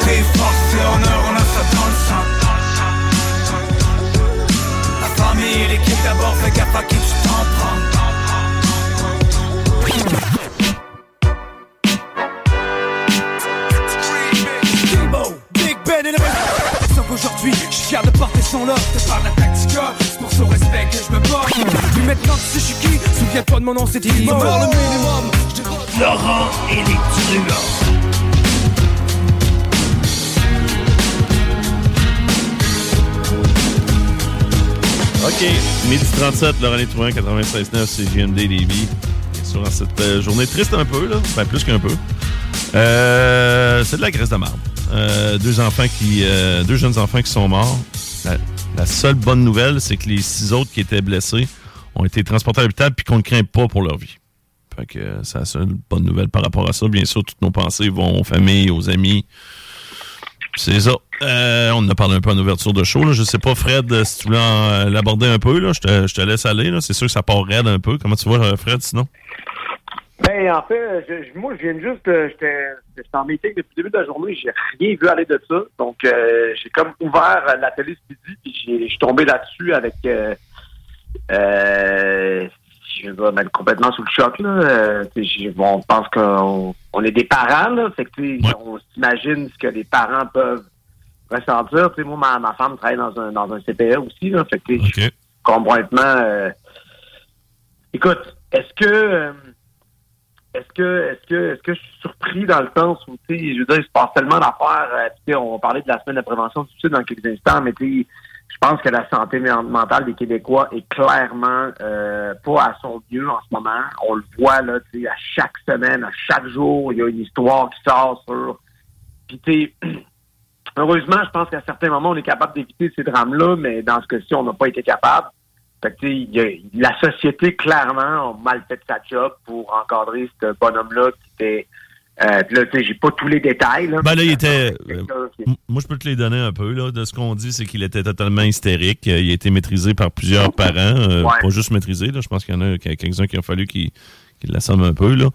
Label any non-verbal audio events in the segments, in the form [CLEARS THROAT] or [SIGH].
Loyauté, force et honneur, on a ça dans le sang. La famille et l'équipe d'abord, fais gaffe à qui tu t'en prends. Ben qu'aujourd'hui, je suis fier de porter son lot. Je parle la tactica, c'est pour ce respect que je me bats. Puis maintenant, tu sais, je suis qui? Souviens-toi de mon nom, c'est Timbo. le minimum, Laurent et les truands. OK. Midi 37, Laurent Létrouin, 96.9, c'est JMD Lévis. Bien sûr, en cette euh, journée triste un peu, là. Ben, plus qu'un peu. Euh, c'est de la graisse de marbre. Euh, deux enfants qui... euh, deux jeunes enfants qui sont morts. La, la seule bonne nouvelle, c'est que les six autres qui étaient blessés ont été transportés à l'hôpital puis qu'on ne craint pas pour leur vie. Fait que euh, c'est la seule bonne nouvelle par rapport à ça. Bien sûr, toutes nos pensées vont aux familles, aux amis. C'est ça. Euh, on en a parlé un peu en ouverture de show. Là. Je sais pas, Fred, euh, si tu voulais euh, l'aborder un peu, là, je, te, je te laisse aller. C'est sûr que ça part raide un peu. Comment tu vois, euh, Fred, sinon? Ben, en fait, je- moi, je viens juste, j'étais en meeting depuis le début de la journée, j'ai rien vu aller de ça. Donc, euh, j'ai comme ouvert la télé ce midi, puis je suis tombé là-dessus avec, euh, je vais mettre complètement sous le choc, là. Euh, bon, on pense qu'on on est des parents, là. Fait que, on s'imagine ce que les parents peuvent ressentir. Moi, ma, ma femme travaille dans un, dans un CPE aussi, là. Fait que, je- complètement, euh, écoute, est-ce que, euh, est-ce que, est-ce que, est-ce que je suis surpris dans le sens où, tu sais, je veux dire, il se passe tellement d'affaires. tu sais, on va parler de la semaine de prévention du suicide dans quelques instants, mais tu sais, je pense que la santé men- mentale des Québécois est clairement euh, pas à son mieux en ce moment. On le voit là, tu sais, à chaque semaine, à chaque jour, il y a une histoire qui sort sur. Puis [CLEARS THROAT] heureusement, je pense qu'à certains moments, on est capable d'éviter ces drames-là, mais dans ce cas-ci, on n'a pas été capable. Fait que, y la société, clairement, a mal fait sa job pour encadrer ce bonhomme-là qui était... Euh, là, tu sais, j'ai pas tous les détails. Là, Ben là, il était. Euh, m- moi, je peux te les donner un peu. Là, de ce qu'on dit, c'est qu'il était totalement hystérique. Euh, Il a été maîtrisé par plusieurs parents. euh, Ouais. Pas juste maîtrisé. Là. Je pense qu'il y en a quelques-uns qui ont fallu qu'il qu'il l'assomme un peu. Là,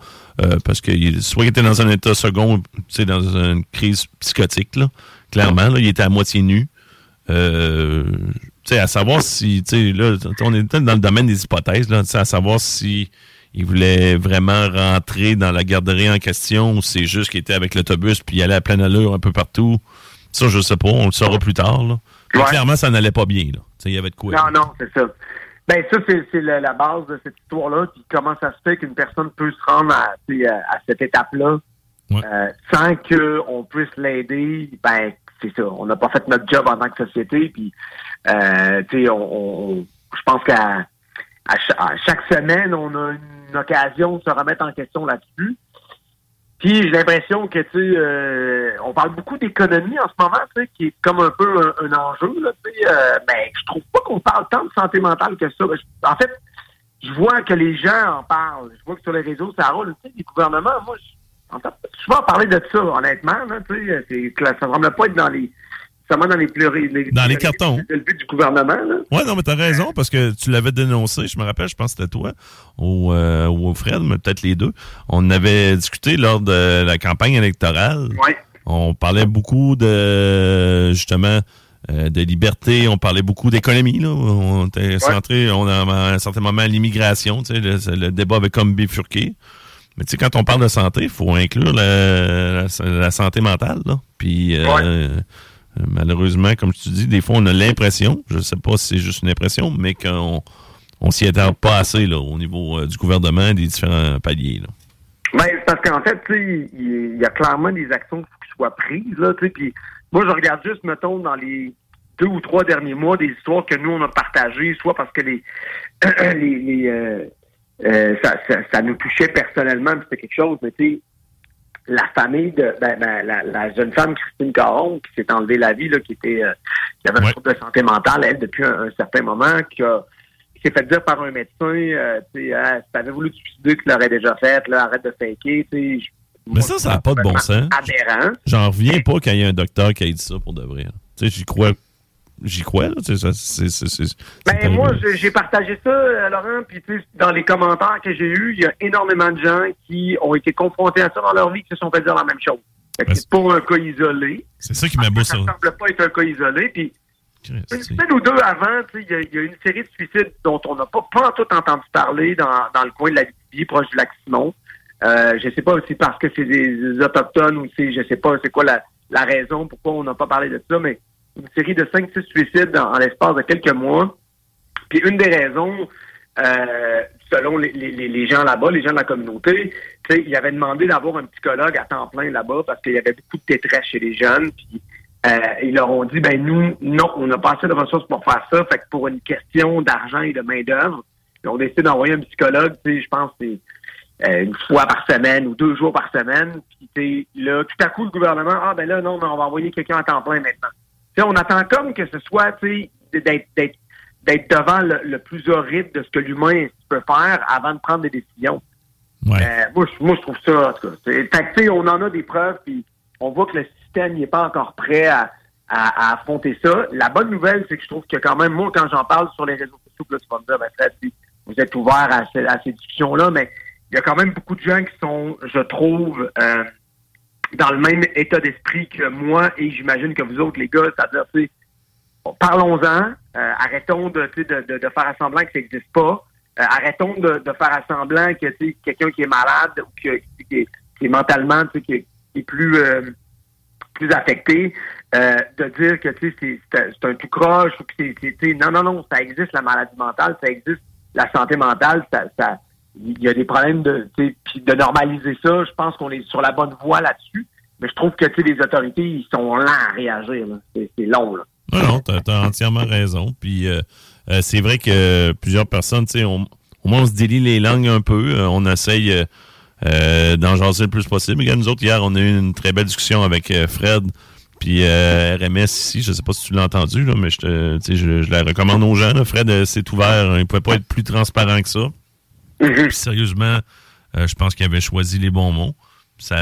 euh, parce que il- soit il était dans un état second, tu sais, dans une crise psychotique. Là, clairement, là, il était à moitié nu. Euh, tu sais, à savoir si, tu sais, là, on est dans le domaine des hypothèses, là, tu sais, à savoir si il voulait vraiment rentrer dans la garderie en question ou c'est juste qu'il était avec l'autobus puis il allait à pleine allure un peu partout? Ça, je sais pas, on le saura plus tard, là. Ouais. clairement, ça n'allait pas bien, là. Il y avait de quoi. Non, non, c'est ça. Ben ça, c'est la, la base de cette histoire-là. Puis comment ça se fait qu'une personne peut se rendre à, à, cette étape-là euh, sans qu'on puisse l'aider. Ben c'est ça. On n'a pas fait notre job en tant que société. Puis euh, tu sais, on, on- je pense qu'à à cha- à chaque semaine, on a une occasion de se remettre en question là-dessus. Puis j'ai l'impression que tu sais, euh, on parle beaucoup d'économie en ce moment, tu sais, qui est comme un peu un, enjeu, là, tu sais. Euh, mais je trouve pas qu'on parle tant de santé mentale que ça. Je- En fait, je vois que les gens en parlent. Je vois que sur les réseaux, ça roule. Tu sais, les gouvernements, moi, je, en fait, souvent parler de ça, honnêtement, là, tu sais, que ça semble pas être dans les, dans les pleurer, Dans les cartons. C'est le but du gouvernement, là. Ouais, non, mais t'as raison, parce que tu l'avais dénoncé, je me rappelle, je pense que c'était toi, ou, euh, ou Fred, mais peut-être les deux. On avait discuté lors de la campagne électorale. Ouais. On parlait beaucoup de, justement, euh, de liberté. On parlait beaucoup d'économie. Là. On était centré, on a à un certain moment l'immigration. Tu sais, le, le, débat avait comme bifurqué. Mais tu sais, quand on parle de santé, il faut inclure la, la, santé mentale. Là. Puis euh, malheureusement, comme tu dis, des fois on a l'impression, je ne sais pas si c'est juste une impression, mais qu'on on s'y attend pas assez là, au niveau euh, du gouvernement des différents paliers. Là. Ben, parce qu'en fait, il y a clairement des actions qui soient prises. Là, moi, je regarde juste, mettons, dans les deux ou trois derniers mois, des histoires que nous, on a partagées, soit parce que les, [CLEARS THROAT] les, euh, euh, ça, ça, nous touchait personnellement, c'était quelque chose, mais tu sais, la famille de ben, ben, la, jeune femme Christine Caron qui s'est enlevée la vie, là, qui était qui avait un trouble de santé mentale, elle, depuis un certain moment, qui a s'est fait dire par un médecin, euh, tu ah, si t'avais voulu te suicider, tu l'aurais déjà fait, là, arrête de faker, tu sais. Mais ça, ça n'a pas de bon sens. Aberrant. J'en reviens pas qu'il y ait un docteur qui ait dit ça pour de vrai. Tu sais, j'y crois. J'y crois, là. C'est, c'est, c'est, ben, moi, j'ai partagé ça, euh, Laurent, puis dans les commentaires que j'ai eus, il y a énormément de gens qui ont été confrontés à ça dans leur vie qui se sont fait dire la même chose. Ben, c'est pas un cas isolé. C'est ça qui m'a beau ça. Ça semble pas être un cas isolé, puis une semaine ou deux avant, il y, a une série de suicides dont on n'a pas, pas tout entendu parler dans, dans le coin de la vie proche du lac Simon. Euh, je sais pas si parce que c'est des, autochtones ou si je sais pas c'est quoi la, la raison pourquoi on n'a pas parlé de ça, mais une série de 5-6 suicides en, l'espace de quelques mois. Puis une des raisons, euh, selon les, gens là-bas, les gens de la communauté, ils avaient demandé d'avoir un psychologue à temps plein là-bas parce qu'il y avait beaucoup de détresse chez les jeunes. Puis euh, ils leur ont dit, ben nous, non, on n'a pas assez de ressources pour faire ça. Fait que pour une question d'argent et de main-d'œuvre, ils ont décidé d'envoyer un psychologue, je pense euh, une fois par semaine ou deux jours par semaine. Puis là, tout à coup, le gouvernement, ah ben là, non, mais on va envoyer quelqu'un à temps plein maintenant. Sais, on attend comme que ce soit, d'être d'être devant le, plus horrible de ce que l'humain peut faire avant de prendre des décisions. Ouais. Euh, moi, je, moi, je trouve ça, en tout cas. Fait on en a des preuves, puis on voit que le n'est pas encore prêt à, affronter ça. La bonne nouvelle, c'est que je trouve que quand même, moi, quand j'en parle sur les réseaux sociaux, là, tu vas me dire, ben, vous êtes ouvert à, ces discussions-là, mais il y a quand même beaucoup de gens qui sont, je trouve, euh, dans le même état d'esprit que moi et j'imagine que vous autres, les gars, c'est-à-dire, parlons-en, euh, arrêtons de, de, de, faire semblant que ça n'existe pas, euh, arrêtons de, faire semblant que quelqu'un qui est malade ou qui, est, qui est mentalement, qui est, plus plus affecté, euh, de dire que c'est un tout croche ou que c'est non non non ça existe la maladie mentale ça existe la santé mentale ça ça il y a des problèmes de puis de normaliser ça je pense qu'on est sur la bonne voie là-dessus mais je trouve que les autorités ils sont lents à réagir c'est long là non non t'as as entièrement raison puis euh, euh, c'est vrai que plusieurs personnes tu sais au moins on se délie les langues un peu on essaye euh, d'en le plus possible. Mais nous autres, hier, on a eu une très belle discussion avec euh, Fred puis euh, RMS ici. Je sais pas si tu l'as entendu, là, mais je, je, la recommande aux gens. Fred s'est ouvert. Il pouvait pas être plus transparent que ça. Mm-hmm. sérieusement, je pense qu'il avait choisi les bons mots. Ça,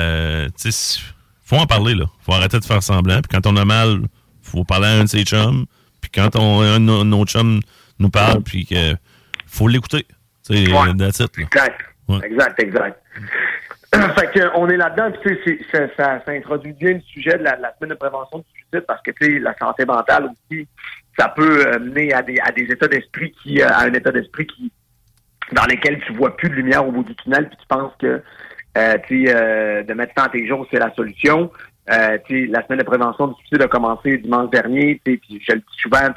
faut en parler, là. faut arrêter de faire semblant. Puis quand on a mal, faut parler à un de ses chums. Puis quand on, un de nos chums nous parle, puis que faut l'écouter. C'est ouais. Exact. Exact, exact. [CLEARS THROAT] fait que, on est là-dedans, puis ça, ça, ça, introduit bien le sujet de la, semaine de prévention du suicide parce que tu sais, la santé mentale aussi, ça peut euh, mener à des, à des états d'esprit qui, euh, à un état d'esprit qui, dans lequel tu vois plus de lumière au bout du tunnel, puis tu penses que euh, euh, de mettre ça en tes jours, c'est la solution. Euh, la semaine de prévention du suicide a commencé dimanche dernier, puis je le dis souvent,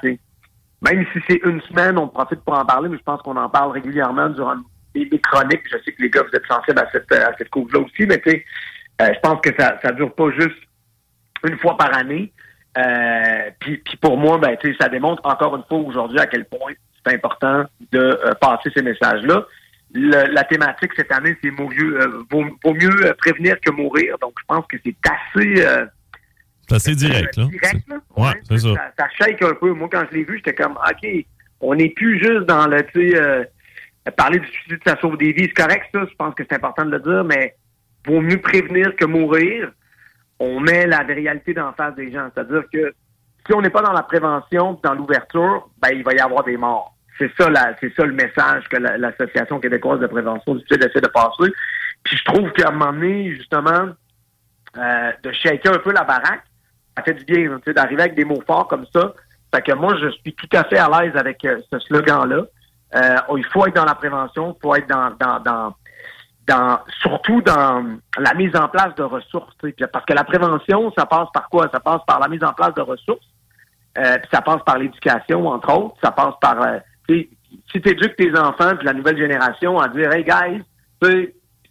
même si c'est une semaine, on profite pour en parler, mais je pense qu'on en parle régulièrement durant des, chroniques. Je sais que les gars, vous êtes sensibles à cette, à cette là aussi, mais tu euh, je pense que ça ne dure pas juste une fois par année. Euh, puis, pour moi, ben, ça démontre encore une fois aujourd'hui à quel point c'est important de euh, passer ces messages-là. la thématique cette année, c'est mieux, vaut, mieux prévenir que mourir. Donc, je pense que c'est assez. c'est assez direct, là. Ouais, c'est ça. ça. ça. shake un peu. Moi, quand je l'ai vu, j'étais comme, OK, on n'est plus juste dans le, tu sais, parler du suicide, ça sauve des vies. C'est correct, ça. Je pense que c'est important de le dire, mais vaut mieux prévenir que mourir. On met la réalité la face des gens. C'est-à-dire que si on n'est pas dans la prévention, dans l'ouverture, ben, il va y avoir des morts. C'est ça, c'est ça le message que l'Association québécoise de prévention du suicide essaie de passer. Puis je trouve qu'à un moment donné, justement, euh, de shaker un peu la baraque, ça fait du bien hein, d'arriver avec des mots forts comme ça. Fait que moi, je suis tout à fait à l'aise avec euh, ce slogan-là. Euh, il faut être dans la prévention, il faut être dans, dans, dans, dans surtout dans la mise en place de ressources. Parce que la prévention, ça passe par quoi? Ça passe par la mise en place de ressources. Euh, puis ça passe par l'éducation, entre autres. Ça passe par euh, si tu éduques tes enfants puis la nouvelle génération à dire Hey guys,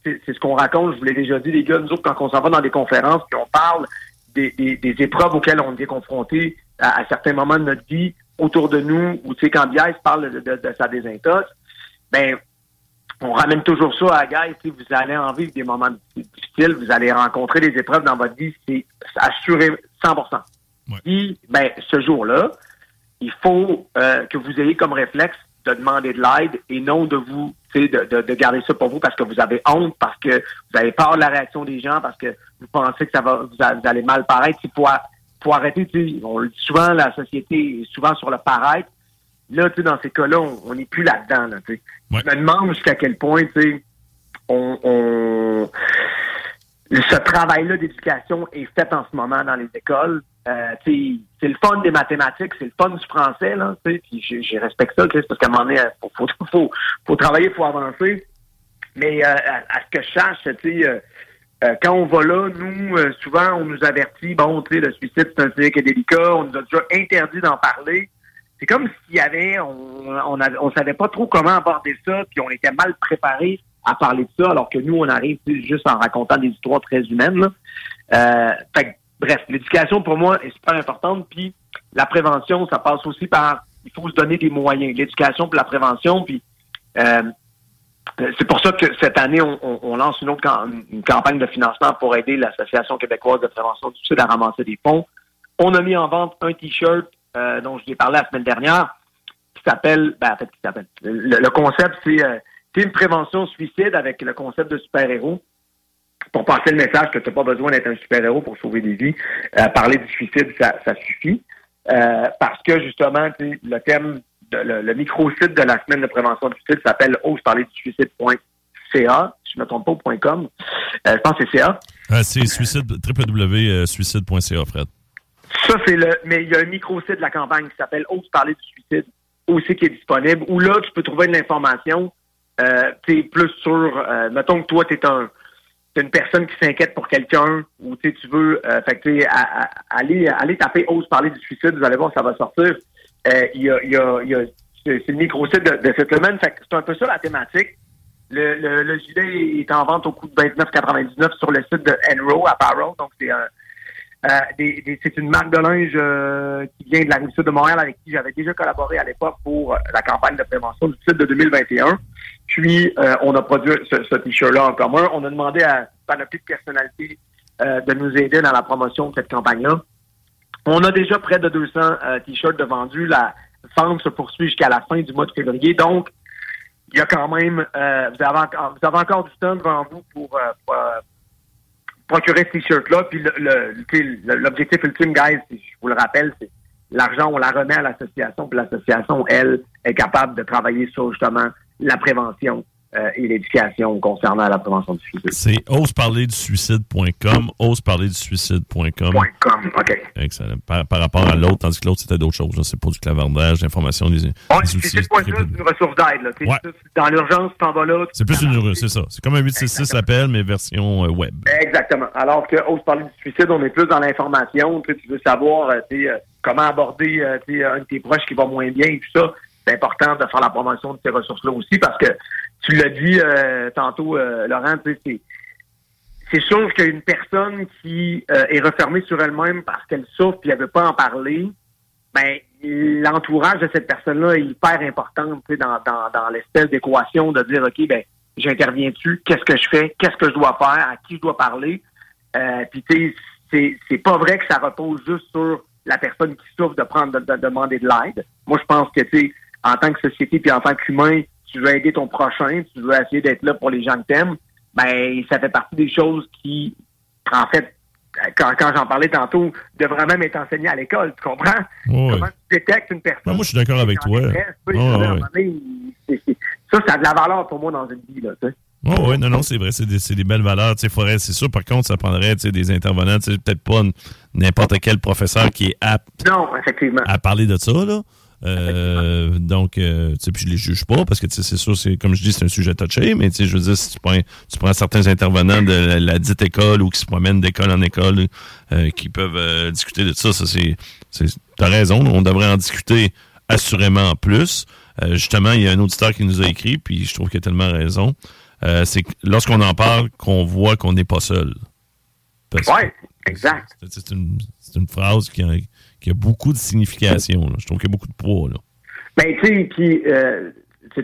c'est ce qu'on raconte, je vous l'ai déjà dit, les gars, nous autres, quand on s'en va dans des conférences, puis on parle des, des, des épreuves auxquelles on est confronté à, à certains moments de notre vie autour de nous, ou tu sais, quand Bias parle de, de, de sa désintox, ben on ramène toujours ça à Guy, tu sais, vous allez en vivre des moments difficiles, vous allez rencontrer des épreuves dans votre vie, c'est assuré 100 Puis, ben, ce jour-là, il faut euh, que vous ayez comme réflexe de demander de l'aide et non de vous, tu sais, de, de, de garder ça pour vous parce que vous avez honte, parce que vous avez peur de la réaction des gens, parce que vous pensez que ça va, vous, a- vous allez mal paraître. Il faut, arrêter, tu sais, on le dit souvent, la société est souvent sur le paraître. Là, tu sais, dans ces cas-là, on n'est plus là-dedans, là, tu sais. Je me demande jusqu'à quel point, tu sais, on, on- ce travail-là d'éducation est fait en ce moment dans les écoles. Euh, c'est le fun des mathématiques, c'est le fun du français, là, tu sais, je respecte ça, parce qu'à un moment donné, faut, faut, faut, travailler, faut avancer. Mais euh, à, ce que je sache, tu sais, euh, euh, quand on va là, nous, euh, souvent, on nous avertit, bon, tu sais, le suicide, c'est un sujet qui est délicat, on nous a déjà interdit d'en parler. C'est comme s'il y avait, on, on, on savait pas trop comment aborder ça, puis on était mal préparé à parler de ça, alors que nous, on arrive juste en racontant des histoires très humaines. Là. Euh, fait bref, l'éducation pour moi est super importante, puis la prévention, ça passe aussi par, il faut se donner des moyens, l'éducation pour la prévention, puis euh, euh, c'est pour ça que cette année, on, lance une autre une campagne de financement pour aider l'Association québécoise de prévention du suicide à ramasser des fonds. On a mis en vente un T-shirt euh, dont je l'ai parlé la semaine dernière, qui s'appelle, ben, en fait, qui s'appelle. Le, concept, c'est c'est une prévention suicide avec le concept de super-héros. Pour passer le message que tu n'as pas besoin d'être un super-héros pour sauver des vies. Euh, parler du suicide, ça, ça suffit. Euh, parce que justement, le thème, de, le, le micro-site de la semaine de prévention du suicide s'appelle ose parler du suicide.ca, si je ne me trompe pas, .com. Euh, je pense que c'est CA. Ah, c'est suicide, www.suicide.ca, Fred. Ça, c'est le. Mais il y a un micro-site de la campagne qui s'appelle Ose parler du suicide aussi qui est disponible, où là, tu peux trouver de l'information, euh, plus sur. Euh, mettons que toi, tu es un. T'es une personne qui s'inquiète pour quelqu'un ou tu veux euh, fait que, aller, aller taper Ose parler du suicide, vous allez voir, ça va sortir. Euh, y a, y a, y a c'est le micro-site de, de cette semaine. Fait que c'est un peu ça la thématique. Le, le, le gilet est en vente au coût de 29,99 sur le site de Enro Apparel. Donc, c'est un, des- des- c'est une marque de linge euh, qui vient de la rive sud de Montréal avec qui j'avais déjà collaboré à l'époque pour euh, la campagne de prévention du site de 2021. Puis, euh, on a produit ce, t-shirt-là en commun. On a demandé à Panoplie de personnalités euh, de nous aider dans la promotion de cette campagne-là. On a déjà près de 200 euh, t-shirts de vendus. La vente se poursuit jusqu'à la fin du mois de février. Donc, il y a quand même, euh, vous, avez encore, vous avez encore du temps devant vous pour, euh, euh, procurer ce t-shirt-là. Puis le- le- le- l'objectif ultime, guys, je vous le rappelle, c'est l'argent, on la remet à l'association, puis l'association, elle, est capable de travailler sur justement la prévention euh, et l'éducation concernant la prévention du suicide. C'est oseparlerdusuicide.com, oseparlerdusuicide.com. .com, OK. Excellent. Par, par rapport à l'autre, tandis que l'autre, c'était d'autres choses. C'est pas du clavardage, l'information, des, Ouais, des outils. suicide.com, c'est une ressource d'aide. Ouais. c'est Dans l'urgence, tu t'en vas là. C'est plus une c'est ça. C'est comme un 866 appel, mais version euh, web. Exactement. Alors que ose parler du suicide, on est plus dans l'information. Tu, veux savoir euh, comment aborder un de tes proches qui va moins bien et tout ça. C'est important de faire la promotion de ces ressources-là aussi parce que tu l'as dit euh, tantôt, euh, Laurent, c'est c'est sûr qu'une personne qui euh, est refermée sur elle-même parce qu'elle souffre et elle veut pas en parler, ben l'entourage de cette personne-là est hyper important dans, dans, dans l'espèce d'équation de dire OK, ben j'interviens-tu, qu'est-ce que je fais, qu'est-ce que je dois faire, à qui je dois parler? Euh, Puis tu sais, c'est c'est pas vrai que ça repose juste sur la personne qui souffre de prendre de, de demander de l'aide. Moi, je pense que tu sais, en tant que société puis en tant qu'humain, tu veux aider ton prochain, tu veux essayer d'être là pour les gens que t'aimes, ben ça fait partie des choses qui, en fait, quand, quand j'en parlais tantôt, devraient même être enseignées à l'école, tu comprends? Comment tu détectes une personne? Ouais, moi, je suis d'accord avec toi. Ça, ça a de la valeur pour moi dans une vie, là, tu sais. Oui, oui, non, non, c'est vrai, c'est des, des, belles valeurs. Faudrait, c'est sûr, par contre, ça prendrait des intervenants, peut-être pas n'importe quel professeur qui est apte non, effectivement. à parler de ça. Là. Euh, donc, euh, tu sais, puis je les juge pas parce que c'est sûr, c'est comme je dis, c'est un sujet touché, mais tu sais, je veux dire, si tu prends, tu prends certains intervenants de la, dite école ou qui se promènent d'école en école euh, qui peuvent discuter de ça, ça c'est, t'as raison, on devrait en discuter assurément en plus. justement, il y a un auditeur qui nous a écrit, puis je trouve qu'il a tellement raison. c'est lorsqu'on en parle qu'on voit qu'on n'est pas seul. Oui, exact. C'est une, une, phrase qui, y a beaucoup de signification. Je trouve qu'il y a beaucoup de poids. Là. Ben, tu sais, puis, euh,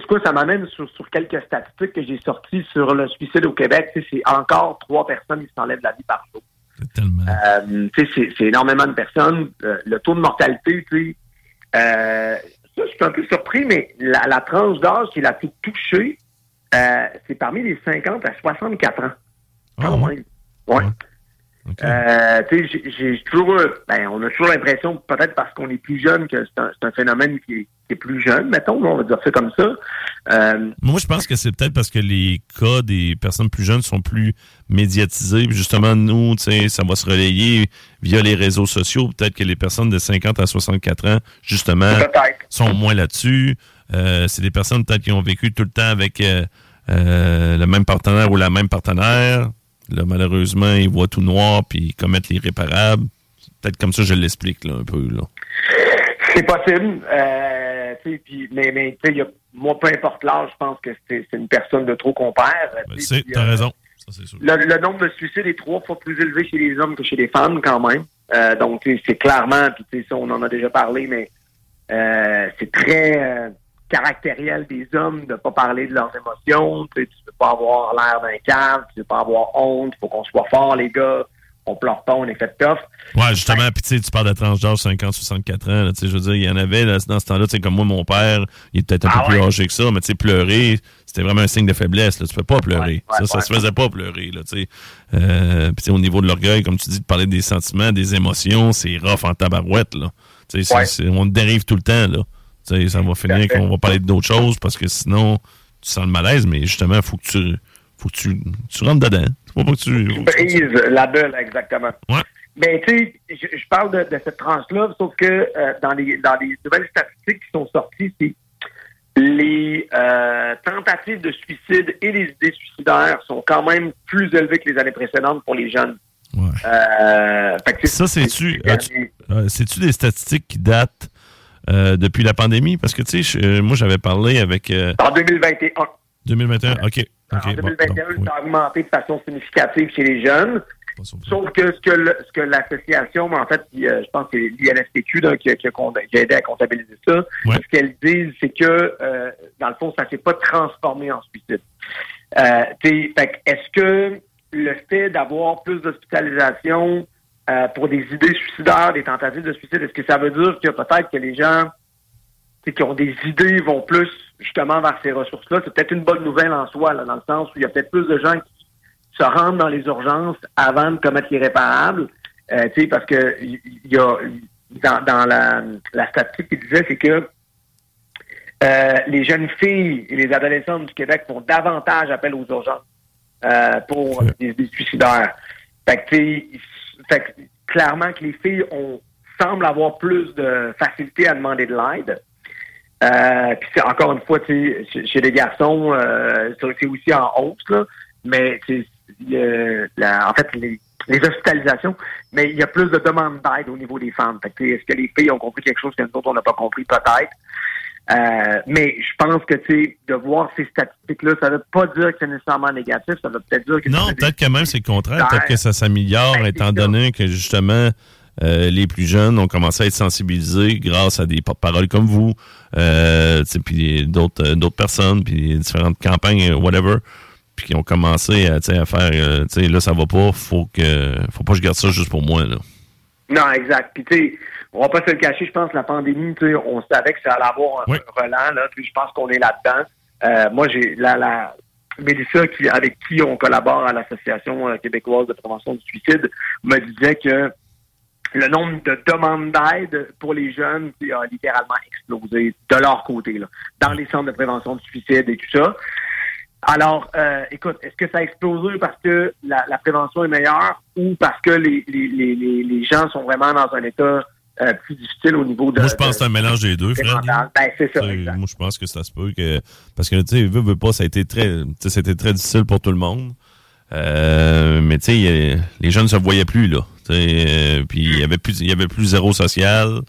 quoi, ça m'amène sur, quelques statistiques que j'ai sorties sur le suicide au Québec. C'est encore trois personnes qui s'enlèvent la vie par jour. C'est tellement. Euh, c'est énormément de personnes. Euh, le taux de mortalité, tu sais, euh, ça, je suis un peu surpris, mais la, tranche d'âge qui est la plus touchée, c'est parmi les 50 à 64 ans. Ah, ouais. ouais. Euh, j'ai toujours, ben, on a toujours l'impression, peut-être parce qu'on est plus jeune, que c'est un, phénomène qui est, plus jeune, mettons, on va dire ça comme ça. Euh, Moi, je pense que c'est peut-être parce que les cas des personnes plus jeunes sont plus médiatisés. Justement, nous, ça va se relayer via les réseaux sociaux. Peut-être que les personnes de 50 à 64 ans, justement, sont moins là-dessus. Euh, c'est des personnes peut-être qui ont vécu tout le temps avec le même partenaire ou la même partenaire Là, malheureusement, ils voient tout noir puis ils commettent l'irréparable. Peut-être comme ça, je l'explique là, un peu. Là. C'est possible. Euh, mais mais y a, moi, peu importe l'âge, je pense que c'est une personne de trop qu'on perd. Ben, tu as raison. Ça, sûr. Le, nombre de suicides est trois fois plus élevé chez les hommes que chez les femmes, quand même. Euh, donc, c'est clairement, puis ça, on en a déjà parlé, mais euh, c'est très euh, caractériel des hommes de pas parler de leurs émotions. Tu, tu peux pas avoir l'air d'un cave, tu peux pas avoir honte, il faut qu'on soit fort, les gars. On pleure pas, on est fait tough. Ouais, justement, puis tu parles de tranche d'âge 50, 64 ans. Là, je veux dire, il y en avait là, dans ce temps-là, comme moi, mon père, il est peut-être un ah peu plus âgé que ça, mais tu sais, pleurer, c'était vraiment un signe de faiblesse. Là. Tu peux pas pleurer. ça, ça se faisait pas pleurer. Là, euh, puis au niveau de l'orgueil, comme tu dis, de parler des sentiments, des émotions, c'est rough en tabarouette. Là. on dérive tout le temps. là ça va finir qu'on va parler d'autres choses parce que sinon, tu sens le malaise, mais justement, il faut que tu faut que tu, tu rentres dedans. Faut pas que tu, tu brises la bulle, exactement. Ouais. Mais tu sais, je, parle de, cette tranche-là, sauf que euh, dans, les, dans les nouvelles statistiques qui sont sorties, c'est les euh, tentatives de suicide et les idées suicidaires sont quand même plus élevées que les années précédentes pour les jeunes. Ouais. Euh, ça, c'est-tu des statistiques qui datent euh, depuis la pandémie? Parce que, tu sais, euh, moi, j'avais parlé avec... Euh, en 2021. 2021, OK. en 2021, ça a augmenté de façon significative chez les jeunes. Sauf que ce que, ce que l'association, en fait, je pense que c'est l'INSPQ qui, a, qui, a, aidé à comptabiliser ça. Ce qu'elles disent, c'est que, dans le fond, ça ne s'est pas transformé en suicide. Est-ce que le fait d'avoir plus d'hospitalisation, euh, pour des idées suicidaires, des tentatives de suicide, est-ce que ça veut dire que peut-être que les gens qui ont des idées vont plus justement vers ces ressources-là? C'est peut-être une bonne nouvelle en soi, dans le sens où il y a peut-être plus de gens qui se rendent dans les urgences avant de commettre l'irréparable. Euh, parce que il y, a dans, la, la statistique qui disait, c'est que euh, les jeunes filles et les adolescentes du Québec font davantage appel aux urgences euh, pour des, des, suicidaires. Fait que, fait clairement que les filles ont semblent avoir plus de facilité à demander de l'aide. Euh, puis encore une fois, chez les garçons, euh, c'est aussi en hausse, là, mais en fait, les, hospitalisations, mais il y a plus de demandes d'aide au niveau des femmes. Est-ce que les filles ont compris quelque chose que nous autres, on n'a pas compris? Peut-être. Euh, mais je pense que, tu de voir ces statistiques-là, ça ne veut pas dire que c'est nécessairement négatif. Ça veut peut-être dire que... Non, peut-être que même c'est le contraire. Peut-être que ça s'améliore, ben, étant donné que, justement, euh, les plus jeunes ont commencé à être sensibilisés grâce à des porte-paroles comme vous, euh, puis d'autres euh, d'autres personnes, puis différentes campagnes, whatever, puis qui ont commencé à, à faire, tu sais, là, ça va pas, faut que faut pas que je garde ça juste pour moi, là. Non, exact. Puis, tu sais, on va pas se le cacher, je pense, la pandémie, on savait que ça allait avoir un, relan, là, puis je pense qu'on est là-dedans. Euh, moi, j'ai la, la Mélissa, qui, avec qui on collabore à l'Association euh, québécoise de prévention du suicide, me disait que le nombre de demandes d'aide pour les jeunes a littéralement explosé de leur côté, là, dans les centres de prévention du suicide et tout ça. Alors, euh, écoute, est-ce que ça a explosé parce que la, la prévention est meilleure ou parce que les, les, les, les gens sont vraiment dans un état euh, plus difficile au niveau de. Moi, je pense que c'est un mélange des deux, Fred. Ben, c'est ça. Moi, je pense que ça se peut que. Parce que, tu sais, veut, veut pas, ça a été très. C'était très difficile pour tout le monde. Euh, mais, tu sais, les jeunes ne se voyaient plus, là. Euh, puis, il y avait plus, il y avait plus zéro social.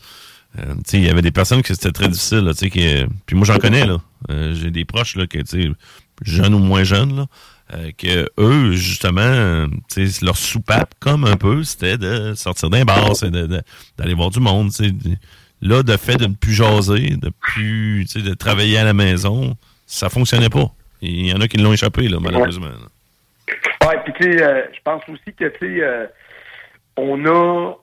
Euh, tu sais, il y avait des personnes que c'était très difficile, là, tu sais, puis moi, j'en connais, là. Euh, j'ai des proches, là, que, tu sais, jeunes ou moins jeunes, là. Euh, que eux, justement, leur soupape, comme un peu, c'était de sortir d'un bar, c'est d'aller voir du monde. Là, de fait de ne plus jaser, de plus de travailler à la maison, ça fonctionnait pas. Il y en a qui l'ont échappé, là, malheureusement. Oui, puis tu sais, euh, je pense aussi que tu sais, euh, on a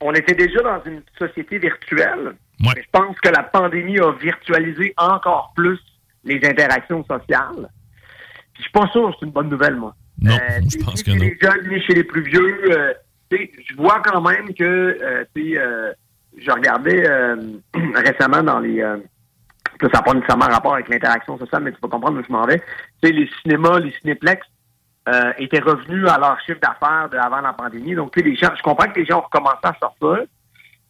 on était déjà dans une société virtuelle. Mais je pense que la pandémie a virtualisé encore plus les interactions sociales. Je suis pas sûr que c'est une bonne nouvelle, moi. Non, euh, je pense que non. Chez les jeunes, ni chez les plus vieux, euh, je vois quand même que, euh, euh je regardais [CLEARS THROAT] récemment dans les... ça n'a pas nécessairement rapport avec l'interaction sociale, mais tu vas comprendre où je m'en vais. Tu sais, les cinémas, les cinéplex étaient revenus à leur chiffre d'affaires avant la pandémie. Donc, tu sais, les gens, je comprends que les gens ont recommencé à sortir.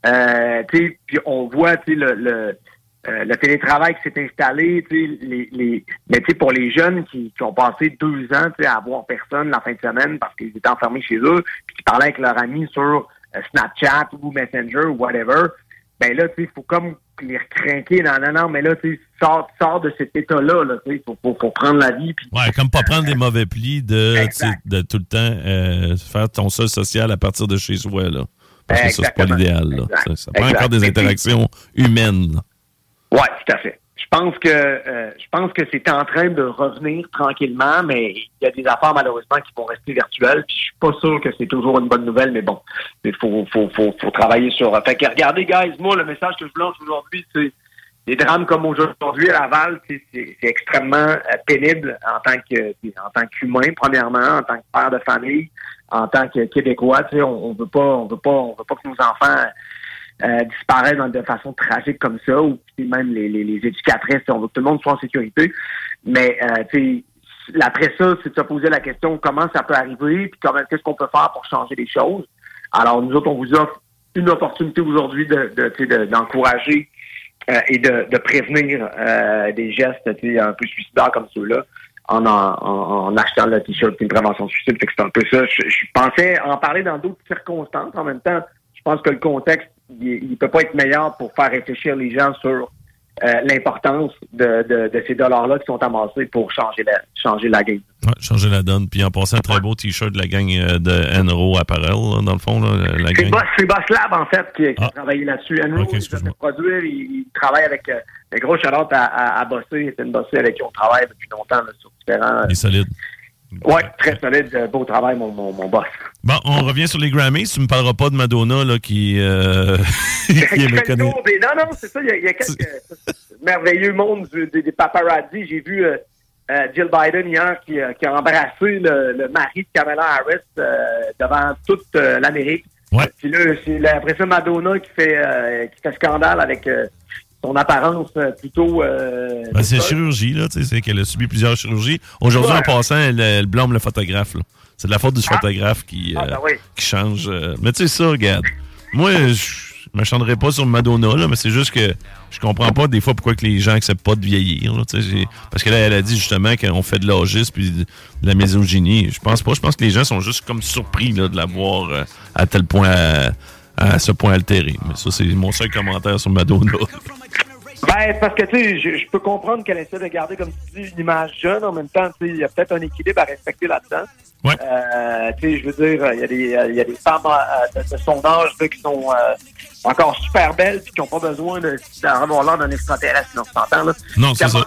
Euh, puis on voit le, le, euh, le télétravail qui s'est installé, les, les, mais pour les jeunes qui, qui, ont passé deux ans à voir personne la fin de semaine parce qu'ils étaient enfermés chez eux, puis qui parlaient avec leurs amis sur euh, Snapchat ou Messenger ou whatever, ben là, il faut comme les recrinquer. Non, non, non, mais là, tu sors, sors de cet état-là. Faut, faut, faut, prendre la vie. Ouais, comme pas prendre des mauvais plis de, de tout le temps euh, faire ton sol social à partir de chez soi. Là. Parce que ça, c'est pas l'idéal. Ça, ça prend encore des interactions humaines. Oui, tout à fait. Je pense que euh, je pense que c'est en train de revenir tranquillement, mais il y a des affaires malheureusement qui vont rester virtuelles. Puis je suis pas sûr que c'est toujours une bonne nouvelle, mais bon, il faut, faut, faut, faut travailler sur. Fait que regardez, guys, moi le message que je lance aujourd'hui, c'est des drames comme aujourd'hui à Laval, c'est extrêmement euh, pénible en tant que en tant qu'humain, premièrement, en tant que père de famille, en tant que Québécois. On, on veut pas, on veut pas, on veut pas que nos enfants euh, disparaissent de façon tragique comme ça, ou même les, les, les, éducatrices, on veut que tout le monde soit en sécurité. Mais euh, après ça, c'est de se poser la question comment ça peut arriver, puis comment qu'est-ce qu'on peut faire pour changer les choses? Alors nous autres, on vous offre une opportunité aujourd'hui de, de, d'encourager euh, et de, de prévenir euh, des gestes un peu suicidaires comme ceux-là. En, en, en, achetant le t-shirt une prévention suicide. C'est un peu ça. Je, je, pensais en parler dans d'autres circonstances. En même temps, je pense que le contexte il ne peut pas être meilleur pour faire réfléchir les gens sur euh, l'importance de, de, de, ces dollars-là qui sont amassés pour changer la, changer la game. Ouais, changer la donne. Puis en passant, un très beau T-shirt de la gang euh, de Enro Apparel, là, dans le fond. Là, la c'est, Boss, c'est Boss Lab, en fait, qui, qui ah. a travaillé là-dessus. Enro, okay, il produire, il, il, travaille avec euh, des gros chalotes à, à, à bosser. C'est une bossée avec qui on travaille depuis longtemps là, sur différents... Il est solide. Oui, très solide. Euh, beau travail, mon, mon, mon, boss. Bon, on revient sur les Grammys. Tu ne me parleras pas de Madonna là, qui, euh, [LAUGHS] qui est mécanique. Non, non, c'est ça. Il y a, il y a quelques merveilleux mondes des, des paparazzi. J'ai vu euh, euh, Jill Biden hier qui, qui a embrassé le, le, mari de Kamala Harris euh, devant toute l'Amérique. Ouais. Puis là, c'est après ça Madonna qui fait, qui fait scandale avec son apparence euh, plutôt. Euh, ben, c'est chirurgie, là, tu sais, c'est qu'elle a subi plusieurs chirurgies. Aujourd'hui, en passant, elle, elle, blâme le photographe, là. C'est de la faute du ah. photographe qui, ah, euh, ben oui. qui change. Euh. Mais tu sais, ça, regarde. Moi, je me chanterai pas sur Madonna, là, mais c'est juste que je comprends pas des fois pourquoi que les gens acceptent pas de vieillir. Là, parce que là, elle a dit justement qu'on fait de l'âgisme puis de la misogynie. Je pense pas. Je pense que les gens sont juste comme surpris là, de la voir à tel point. À, à ce point altéré. Mais ça, c'est mon seul commentaire sur Madonna. Ben, parce que, tu sais, je, je, peux comprendre qu'elle essaie de garder, comme tu dis, une image jeune. En même temps, tu sais, il y a peut-être un équilibre à respecter là-dedans. Ouais. Euh, tu sais, je veux dire, il y, a des, il y a des femmes euh, de, de, son âge là, qui sont euh, encore super belles puis qui n'ont pas besoin d'avoir l'air d'un extraterrestre, on s'entend, là. Non, c'est ça.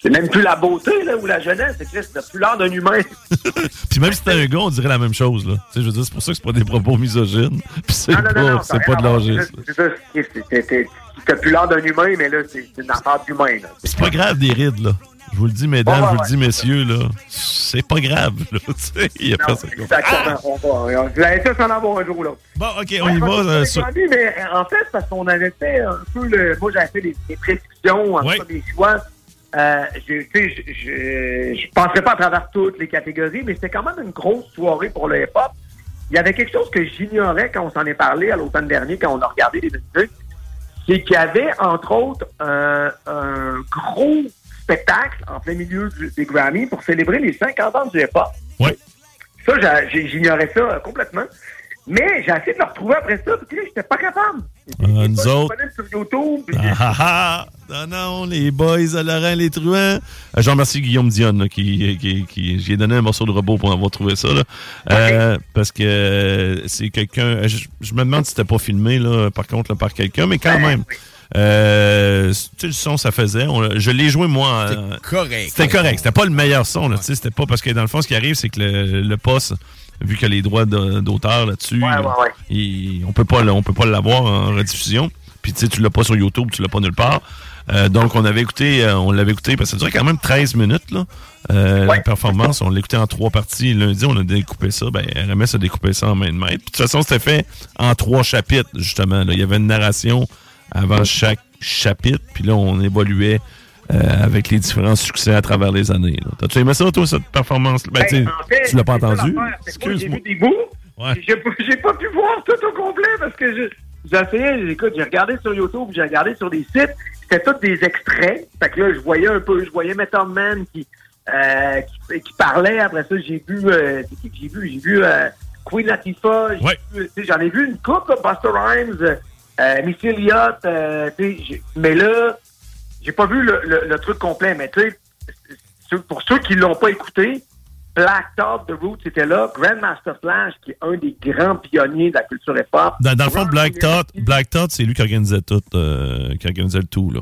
C'est même plus la beauté là, ou la jeunesse, c'est que c'est plus l'air d'un humain. [LAUGHS] Puis même si c'était un gars, on dirait la même chose. Là. Tu sais, je veux dire, c'est pour ça que c'est pas des propos misogynes. [LAUGHS] Puis c'est Non, non, pas, c'est ça pas de l'âgisme. Ça, T'as plus l'air d'un humain, mais là, c'est une affaire d'humain. là. C'est pas grave des rides, là. Je vous le dis, mesdames, je vous le dis, messieurs, là. C'est pas grave, là. [LAUGHS] Il y a personne exactement. On va, vous allez tous en avoir un jour ou l'autre. Bon, OK, on y va. euh, mais en fait, parce qu'on avait fait un peu le. Moi, j'avais fait des, prédictions, en des choix. Euh, je, je, je, passerai pas à travers toutes les catégories, mais c'était quand même une grosse soirée pour le hip-hop. Il y avait quelque chose que j'ignorais quand on s'en est parlé à l'automne dernier, quand on a regardé les musiques, c'est qu'il y avait, entre autres, un, un gros spectacle en plein milieu du- des Grammy pour célébrer les 50 ans du hip-hop. Ouais. Ça, j'ignorais ça euh, complètement. Mais j'ai essayé de le retrouver après ça, puis là, j'étais pas capable. Euh, nous autres- sur YouTube. Ah, ah, ah. Non, non, les boys à Laurent, les truands. Euh, Je remercie Guillaume Dionne, là, qui, qui, qui j'ai donné un morceau de robot pour avoir trouvé ça. Là. Euh, parce que euh, c'est quelqu'un. Je, je me demande si c'était pas filmé, là, par contre, là, par quelqu'un, mais quand même. Euh, tu sais, le son, ça faisait. On- je l'ai joué, moi. euh, correct. C'était correct. C'était pas le meilleur son. Là, tu sais, C'était pas parce que, dans le fond, ce qui arrive, c'est que le, le poste, vu qu'il y a les droits d'auteur là-dessus, Ouais, ouais, ouais. on peut pas on peut pas l'avoir en rediffusion. Puis tu sais, tu l'as pas sur YouTube, tu l'as pas nulle part. Euh, donc on avait écouté, euh, on l'avait écouté parce que ça durait quand même 13 minutes là. Euh, Ouais. La performance, on l'écoutait en trois parties. Lundi, on a découpé ça. Ben, RMS a découpé ça en main de maître. De toute façon, c'était fait en trois chapitres justement. là. Il y avait une narration avant chaque chapitre. Puis là, on évoluait avec les différents succès à travers les années. T'as-tu aimé ça, toi, cette performance? Ben, Ben, en fait, tu l'as pas entendu? Excuse-moi. Ouais. J'ai pas- pas pu voir tout au complet parce que écoute, j'ai regardé sur YouTube, j'ai regardé sur des sites, c'était tous des extraits. Fait que là, je voyais un peu, je voyais Method Man qui, euh, qui, qui parlait. Après ça, j'ai vu, euh, j'ai vu? J'ai vu euh, Queen Latifah. j'ai Ouais. vu, J'en ai vu une couple, là, Buster Rhymes, euh, Missy Elliott. euh, mais là, j'ai pas vu le, le- le truc complet. Mais tu sais, pour ceux qui l'ont pas écouté, Black Thought, The Roots était là. Grandmaster Flash, qui est un des grands pionniers de la culture hip-hop. Dans, dans le fond, Black Williams, Black Thought, c'est lui qui organisait tout, euh, qui organisait le tout, là.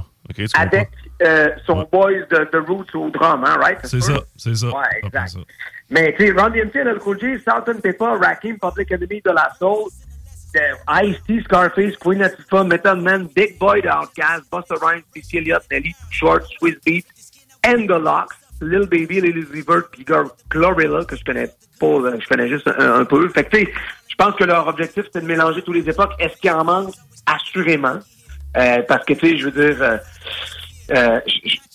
Avec euh, son Ouais. boys de The Roots au drum, hein, right? C'est ça, c'est ça. Ouais, exact. ça. Mais tu sais, Ron DMC, LL Cool J, Salt Pepper, Rakim, Public Enemy, De La Soul, euh, Ice-T, Scarface, Queen Latifah, Method Man, Big Boy de Outkast, Busta Rhymes, Missy Elliott, Nelly, Short, Swiss Beat, and The Locks, Lil Baby, Lil Uzi Vert, puis Glorilla, que je connais pas, euh, je connais juste un, un peu. Fait que tu sais, je pense que leur objectif, c'était de mélanger toutes les époques. Est-ce qu'il en manque? Assurément. Euh, parce que, tu sais, je veux dire... euh, euh,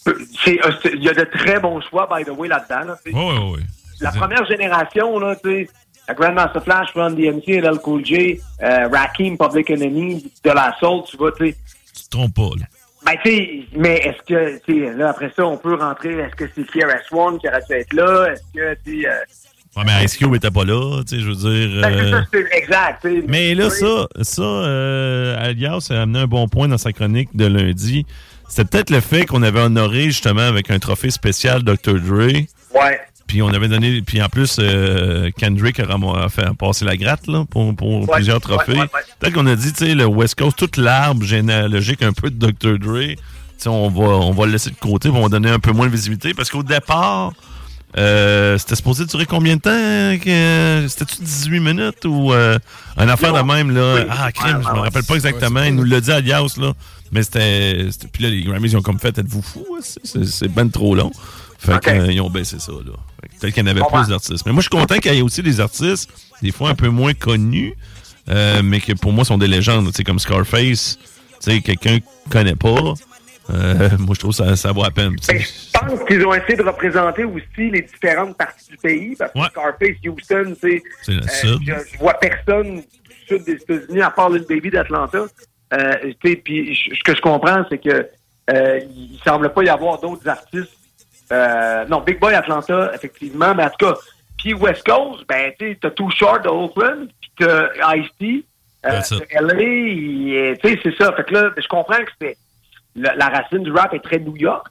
c'est- c'est- il y a de très bons choix, by the way, là-dedans. là, ouais, ouais. La première génération, là, tu sais, la Grandmaster Flash, Run DMC, LL Cool J, euh, Rakim, Public Enemy, De La Soul, tu vois, tu sais. Tu te trompes pas, là. Ben, tu sais, mais est-ce que, tu sais, là, après ça, on peut rentrer, est-ce que c'est KRS-One qui aurait dû être là? Est-ce que, tu sais, euh, Ouais, mais Ice Cube était pas là, tu sais, je veux dire. ben, c'est euh, ça, exact, tu sais. Mais là, Oui. ça, ça euh, Alias a amené un bon point dans sa chronique de lundi. C'était peut-être le fait qu'on avait honoré justement avec un trophée spécial Dr. Dre. Ouais. Puis on avait donné. Puis en plus, euh, Kendrick a, fait passer la gratte là, pour, pour Ouais, plusieurs trophées. ouais. Peut-être qu'on a dit, tu sais, le West Coast, toute l'arbre généalogique un peu de Dr. Dre, tu sais, on va, on va le laisser de côté, on va donner un peu moins de visibilité. Parce qu'au départ, euh, c'était supposé durer combien de temps? hein, C'était-tu 18 minutes ou euh, une affaire de même? Là? Oui. Ah, crime, je me rappelle pas exactement. Il nous l'a dit Alias, là. Mais c'était. Puis là, les Grammys, ils ont comme fait, êtes-vous fous? C'est- C'est c'est ben trop long. Fait qu'ils ont baissé ça, là. Peut-être qu'il y en avait plus d'artistes. Mais moi, je suis content qu'il y ait aussi des artistes, des fois un peu moins connus, euh, mais que pour moi sont des légendes, tu sais, comme Scarface. Tu sais, quelqu'un ne connaît pas. Euh, [LAUGHS] moi, je trouve que ça, ça vaut la peine. Ben, je pense qu'ils ont essayé de représenter aussi les différentes parties du pays. Parce que Ouais. Scarface, Houston, tu sais, C'est le euh, sud. je, je vois personne du sud des États-Unis à part le baby d'Atlanta. Euh, tu sais, puis ce que je comprends, c'est que euh, il semble pas y avoir d'autres artistes. Euh, non, Big Boy Atlanta, effectivement, mais en tout cas, puis West Coast, ben tu sais, t'as Too Short de Oakland, puis t'as Ice-T. Euh, LA, tu sais, c'est ça. Fait que là, je comprends que c'est la, la racine du rap est très New York.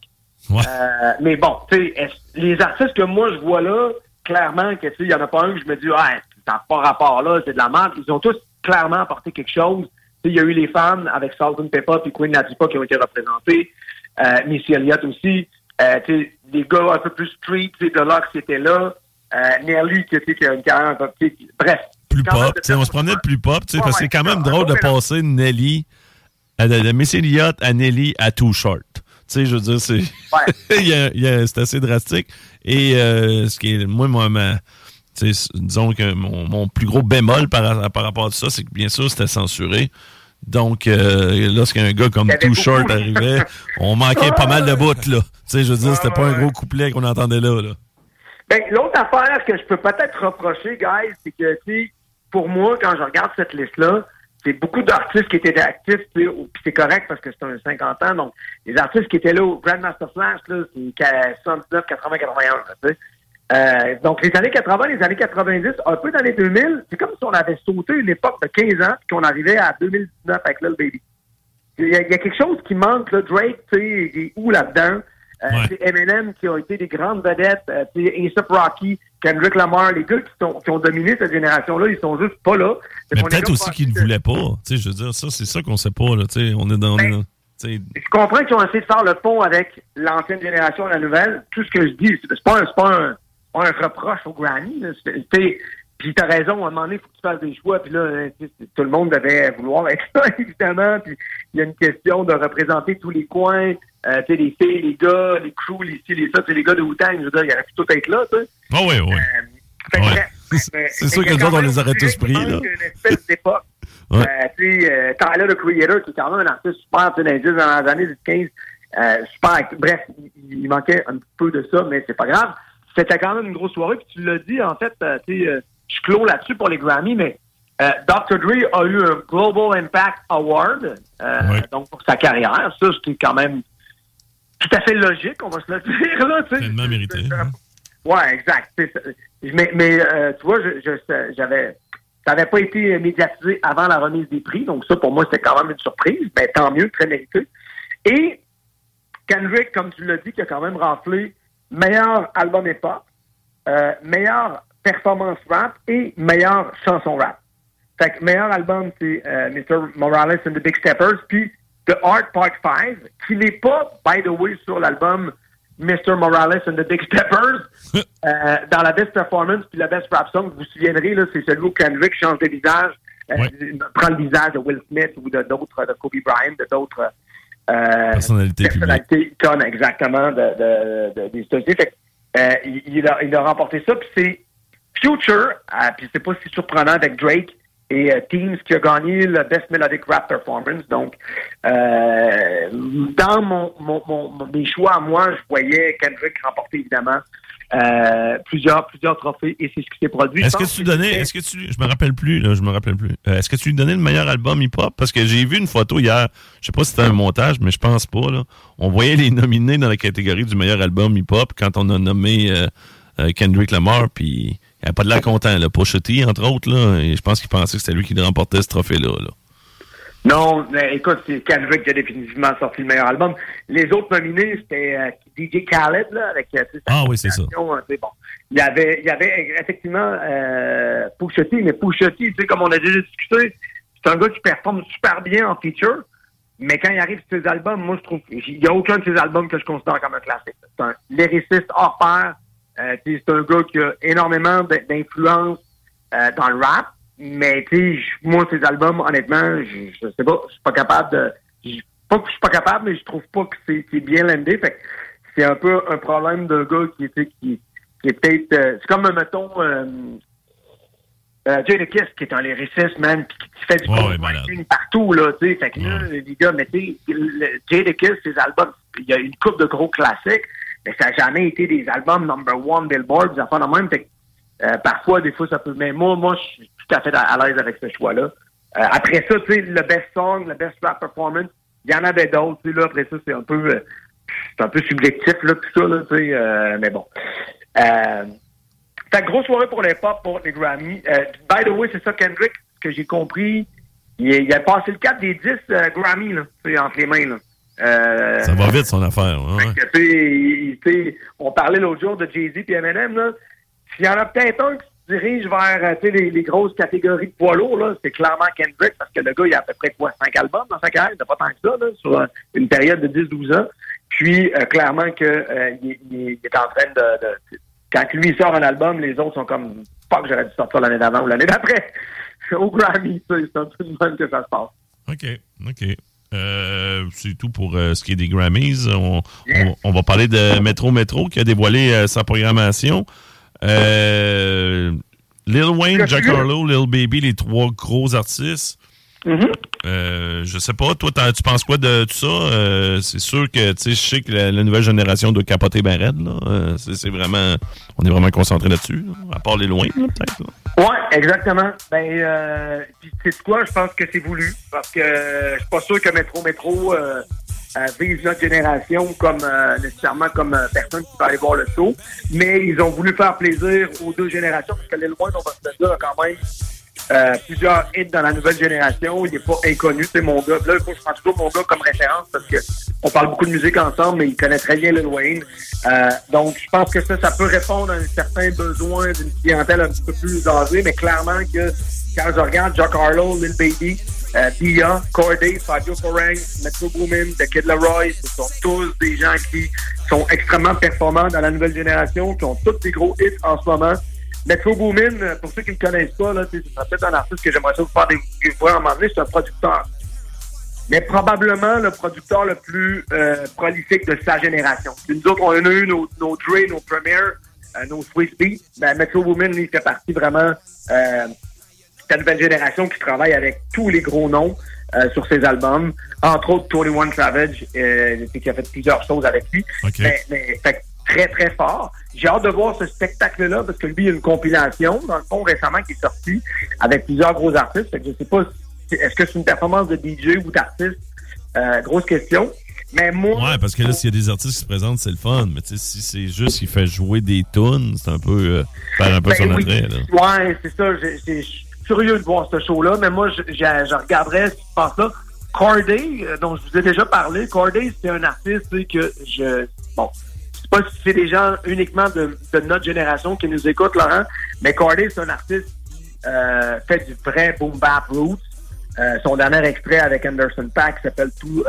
Ouais. Euh, mais bon, tu sais, les artistes que moi je vois là, clairement que tu sais, il y en a pas un que je me dis ah, ça n'a pas rapport là, c'est de la merde. Ils ont tous clairement apporté quelque chose. Tu sais, Il y a eu les fans avec Salt and Pepper puis Queen Latifah qui ont été représentés. Euh, Missy Elliott aussi. Euh, des gars un peu plus street, sais, Deluxe qui était là. Euh, Nelly qui, qui a une carrière un peu Bref. plus même pop. de on se prenait de plus pop, tu sais, Ouais, parce que c'est quand même drôle de passer de Nelly, à de, de Miss Elliott à Nelly à Too Short. Tu sais, je veux dire, c'est [LAUGHS] assez drastique. Et euh, ce qui est, moi, moi, ma- disons que mon, mon plus gros bémol par, par rapport à ça, c'est que bien sûr, c'était censuré. Donc, euh, lorsqu'un gars comme Too. Short arrivait, [LAUGHS] on manquait pas mal de bouts, là. Tu sais, je veux dire, c'était pas un gros couplet qu'on entendait là, là. Ben, l'autre affaire que je peux peut-être reprocher, guys, c'est que, tu sais, pour moi, quand je regarde cette liste-là, c'est beaucoup d'artistes qui étaient actifs, puis c'est correct parce que c'est un 50 ans, donc les artistes qui étaient là au Grandmaster Flash, là, c'est qu'à 79, 80, 81, là, tu sais. Euh, donc, les années 80, les années 90, un peu dans les 2000, c'est comme si on avait sauté une époque de 15 ans puis qu'on arrivait à 2019 avec Lil Baby. Il y, a, y a quelque chose qui manque, là. Drake, tu sais, il est où là-dedans? Euh, Ouais. c'est Eminem qui ont été des grandes vedettes, euh, tu sais, A$AP Rocky, Kendrick Lamar, les gars qui, sont, qui ont dominé cette génération-là, ils sont juste pas là. Mais peut-être aussi qu'ils ne voulaient pas. Tu sais, je veux dire, ça, c'est ça qu'on sait pas, là. Tu sais, on est dans. sais, Je comprends qu'ils ont essayé de faire le pont avec l'ancienne génération et la nouvelle. Tout ce que je dis, c'est pas un, c'est pas un, un reproche au Grammy. là. Puis t'as raison, à un moment donné, il faut que tu fasses des choix. Puis là, hein, tout le monde devait vouloir être ça, [LAUGHS] évidemment. Puis il y a une question de représenter tous les coins. Euh, tu sais, les filles, les gars, les crews, les ci, les ça. Tu sais, les gars de Wu-Tang, je veux dire, il aurait pu tout être là, tu sais. Ah oui, oui. Euh, fait que Ouais. bref, [LAUGHS] C'est- sûr que nous autres, on les aurait tous pris, là. une espèce d'époque. [LAUGHS] Ouais. Euh, tu sais, euh, Tyler, le Creator, qui est quand même un artiste super, tu sais, dans les 10 dernières années, 15, euh, super. Bref, il, il manquait un petit peu de ça, mais c'est pas grave. C'était quand même une grosse soirée, puis tu l'as dit, en fait, euh, tu sais, euh, je clôt là-dessus pour les Grammy, mais euh, Dr. Dre a eu un Global Impact Award, euh, donc pour sa carrière. Ça, c'était quand même tout à fait logique, on va se le [LAUGHS] dire, là. Tellement mérité. hein. Ouais, exact. Mais, mais tu vois, je, j'avais, ça n'avait pas été médiatisé avant la remise des prix, donc ça pour moi c'était quand même une surprise. Ben tant mieux, très mérité. Et Kendrick, comme tu l'as dit, qui a quand même raflé meilleur album hip-hop, euh, meilleure performance rap et meilleure chanson rap. Fait que meilleur album, c'est euh, Mr. Morales and the Big Steppers, puis The Art Part 5, qui n'est pas, by the way, sur l'album Mr. Morales and the Big Steppers, [LAUGHS] euh, dans la best performance puis la best rap song, vous vous souviendrez, c'est celui où Kendrick change de visage, Ouais. prend le visage de Will Smith ou de d'autres, de Kobe Bryant, de d'autres euh, Personnalités publiques. personnalités icônes, exactement, de, de, de- des États-Unis. Euh, il, il a, il a remporté ça, puis c'est Future, euh, puis c'est pas si surprenant avec Drake et Teams qui a gagné le Best Melodic Rap Performance. Donc, dans mon, mon, mon- mes choix à moi, je voyais Kendrick remporter évidemment euh, plusieurs plusieurs trophées et c'est ce qui s'est produit. Est-ce que tu donnais, est-ce que tu, je me rappelle plus, là, je me rappelle plus. Euh, est-ce que tu lui donnais le meilleur album hip-hop? Parce que j'ai vu une photo hier, je sais pas si c'était un montage, mais je pense pas, là. On voyait les nominés dans la catégorie du meilleur album hip-hop quand on a nommé euh, Kendrick Lamar, puis il a pas de l'air content, là. Pusha T, entre autres, là, et je pense qu'il pensait que c'était lui qui remportait ce trophée-là, là. Non, mais écoute, c'est Kendrick qui a définitivement sorti le meilleur album. Les autres nominés, c'était euh, DJ Khaled, là, avec euh, tu sais, sa Ah oui, c'est ça. hein, c'est bon. Il y avait, il y avait effectivement euh, Pusha T, mais Pusha T, tu sais, comme on a déjà discuté, c'est un gars qui performe super bien en feature, mais quand il arrive sur ses albums, moi, je trouve il n'y a aucun de ses albums que je considère comme un classique. C'est un lyriciste hors pair. Euh, c'est un gars qui a énormément d'influence euh, dans le rap, mais tu sais, moi, ces albums, honnêtement, je, je sais pas, je suis pas capable de. je- Pas que je suis pas capable, mais je trouve pas que c'est bien landé. Fait que c'est un peu un problème de gars qui était qui, qui est peut-être. euh, c'est comme mettons euh, euh, Jay Kiss qui est un lyriciste, man, puis qui fait du Ouais, ouais, partout, là, tu sais. Fait que là, les gars, mais tu sais, le- Jay Kiss, ses albums, il y a une coupe de gros classiques, mais ça n'a jamais été des albums number one Billboard, des affaires de même. Fait que, euh, parfois, des fois, ça peut. Mais moi, moi, je suis tout à fait à, à l'aise avec ce choix-là. Euh, après ça, tu sais, le best song, le best rap performance, il y en avait d'autres, tu sais, là. Après ça, c'est un peu. euh, c'est un peu subjectif, là, tout ça, là, tu sais. euh, mais bon. Euh, que grosse soirée pour les pop, pour les Grammy. By the way, c'est ça, Kendrick, ce que j'ai compris. Il, il a passé le cap des 10 euh, Grammy, là, tu sais, entre les mains, là. Euh, Ça va vite, son affaire. ouais, que, tu sais, on parlait l'autre jour de Jay-Z et Eminem. S'il y en a peut-être un qui dirige vers euh, les, les grosses catégories de poids lourds, là, c'est clairement Kendrick, parce que le gars, il a à peu près quoi, 5 albums dans sa carrière, il n'a pas tant que ça, là, sur euh, une période de 10-12 ans. Puis, euh, clairement que euh, il, est- il en train de, de- Quand lui sort un album, les autres sont comme pas que j'aurais dû sortir l'année d'avant ou l'année d'après. [LAUGHS] Au Grammy, c'est un peu de même que ça se passe. OK, OK. Euh, c'est tout pour euh, ce qui est des Grammys. On, on- on va parler de Metro Metro qui a dévoilé euh, sa programmation. Euh, Lil Wayne, Jack Harlow, Lil Baby, les trois gros artistes. Euh, je sais pas, toi, tu penses quoi de tout ça? Euh, c'est sûr que, tu sais, je sais que la, la nouvelle génération doit capoter ben raide, là. Euh, c'est vraiment, on est vraiment concentré là-dessus, là. à part les loin, peut-être. Ouais, exactement. Ben, euh, puis c'est quoi? Je pense que c'est voulu parce que je suis pas sûr que Métro Métro euh, notre génération comme euh, nécessairement comme euh, personne qui va aller voir le show, mais ils ont voulu faire plaisir aux deux générations parce que Lil Wayne, on va se le dire, quand même euh, plusieurs hits dans la nouvelle génération. Il n'est pas inconnu, c'est mon gars. Là, moi, je prends toujours mon gars comme référence parce que on parle beaucoup de musique ensemble, mais il connaît très bien Lil Wayne. Euh, donc, je pense que ça, ça peut répondre à un certain besoin d'une clientèle un petit peu plus âgée, mais clairement que quand je regarde Jack Harlow, Lil Baby, euh, Bia, Corday, Fabio Corang, Metro Boomin, The Kid Leroy, ce sont tous des gens qui sont extrêmement performants dans la nouvelle génération, qui ont tous des gros hits en ce moment. Metro Boomin, euh, pour ceux qui ne connaissent pas, là, c'est peut-être un artiste que j'aimerais ça vous faire découvrir à un moment donné, c'est un producteur. Mais probablement le producteur le plus euh, prolifique de sa génération. Puis nous autres, on a eu nos, nos Dre, nos Premiere, euh, nos Swiss Beats. Ben, Metro Boomin, lui, fait partie vraiment euh, la nouvelle génération qui travaille avec tous les gros noms euh, sur ses albums. Entre autres, 21 Savage, euh, qui a fait plusieurs choses avec lui. OK. Mais, mais fait très, très fort. J'ai hâte de voir ce spectacle-là parce que lui, il y a une compilation, dans le fond, récemment, qui est sortie avec plusieurs gros artistes. Fait que je sais pas si, est-ce que c'est une performance de DJ ou d'artiste? Euh, grosse question. Mais moi. Ouais, parce que là, s'il y a des artistes qui se présentent, c'est le fun. Mais tu sais, si c'est juste qu'il fait jouer des tunes, c'est un peu euh, faire un peu Ben son oui. attrait. Là. Ouais, c'est ça. Je curieux de voir ce show-là, mais moi, je, je, regarderais ce qui se passe là. Corday, euh, dont je vous ai déjà parlé, Corday, c'est un artiste que je. Bon, je sais pas si c'est des gens uniquement de, notre génération qui nous écoutent, Laurent, mais Corday, c'est un artiste qui euh, fait du vrai boom bap roots. Euh, son dernier extrait avec Anderson Paak s'appelle Two,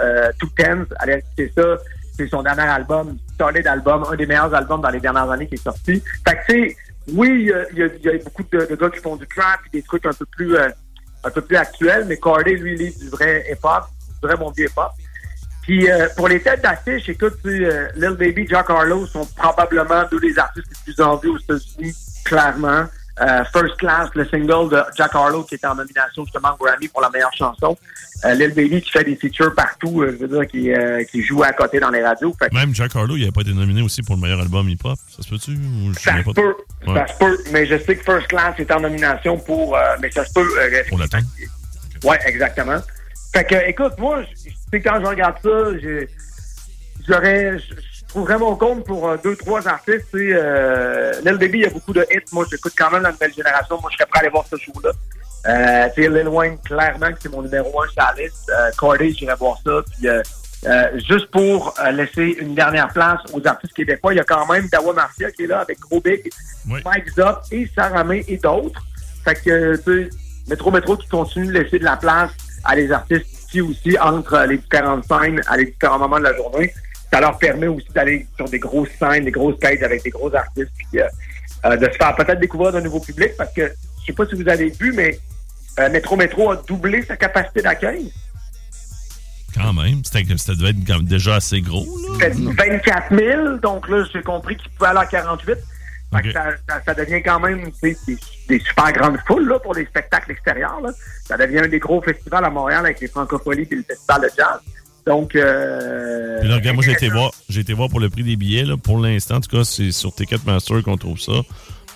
Tens. Allez ça. C'est son dernier album, solide album, un des meilleurs albums dans les dernières années qui est sorti. Fait que, tu sais, oui, il y a, il y a- beaucoup de, de gars qui font du trap et des trucs un peu plus euh, un peu plus actuels, mais Corday, lui, il est du vrai hip-hop, du vrai bon vieux hip-hop. Puis euh, pour les têtes d'affiche, écoute, euh, Lil Baby, Jack Harlow sont probablement deux des artistes les plus en vue aux États-Unis, clairement. Euh, First Class, le single de Jack Harlow qui était en nomination justement au Grammy pour la meilleure chanson. Euh, Lil Baby qui fait des features partout, euh, je veux dire, qui, qui joue à côté dans les radios. Fait Même Jack Harlow, il n'a pas été nominé aussi pour le meilleur album hip-hop. Ça se peut-tu? Ou je ça sais se peut, Ouais. ça se peut, mais je sais que First Class est en nomination pour, mais ça se peut. Pour l'attendre. Ouais, exactement. Fait que, écoute, moi, quand je regarde ça, j'aurais, trouverais mon compte pour euh, deux, trois artistes. Sais, euh, Lil Baby, il y a beaucoup de hits. Moi, j'écoute quand même la nouvelle génération. Moi, je serais prêt à aller voir ce show-là. Euh, tu sais, Lil Wayne, clairement, c'est mon numéro un sur la liste. Euh, j'irais voir ça. Puis, euh, juste pour laisser une dernière place aux artistes québécois, il y a quand même Dawa Marcia qui est là avec Gros Big, Oui. Mike Zop et Sarah May et d'autres. Fait que, tu sais, Métro Métro qui continue de laisser de la place à les artistes ici aussi entre les différentes scènes à les différents moments de la journée. Ça leur permet aussi d'aller sur des grosses scènes, des grosses stages avec des gros artistes, puis euh, euh, de se faire peut-être découvrir d'un nouveau public parce que je sais pas si vous avez vu, mais euh, Métro Métro a doublé sa capacité d'accueil. Quand même. C'était, ça devait être comme déjà assez gros. Là. C'était 24 000, donc là, j'ai compris qu'il pouvait aller à 48. Fait que ça, ça- ça devient quand même des, des super grandes foules là, pour les spectacles extérieurs. Là. Ça devient un des gros festivals à Montréal avec les francophonies et le festival de jazz. Donc, euh, Puis là, regarde, moi, j'ai été voir, j'ai été voir pour le prix des billets. Là. Pour l'instant, en tout cas, c'est sur Ticketmaster qu'on trouve ça.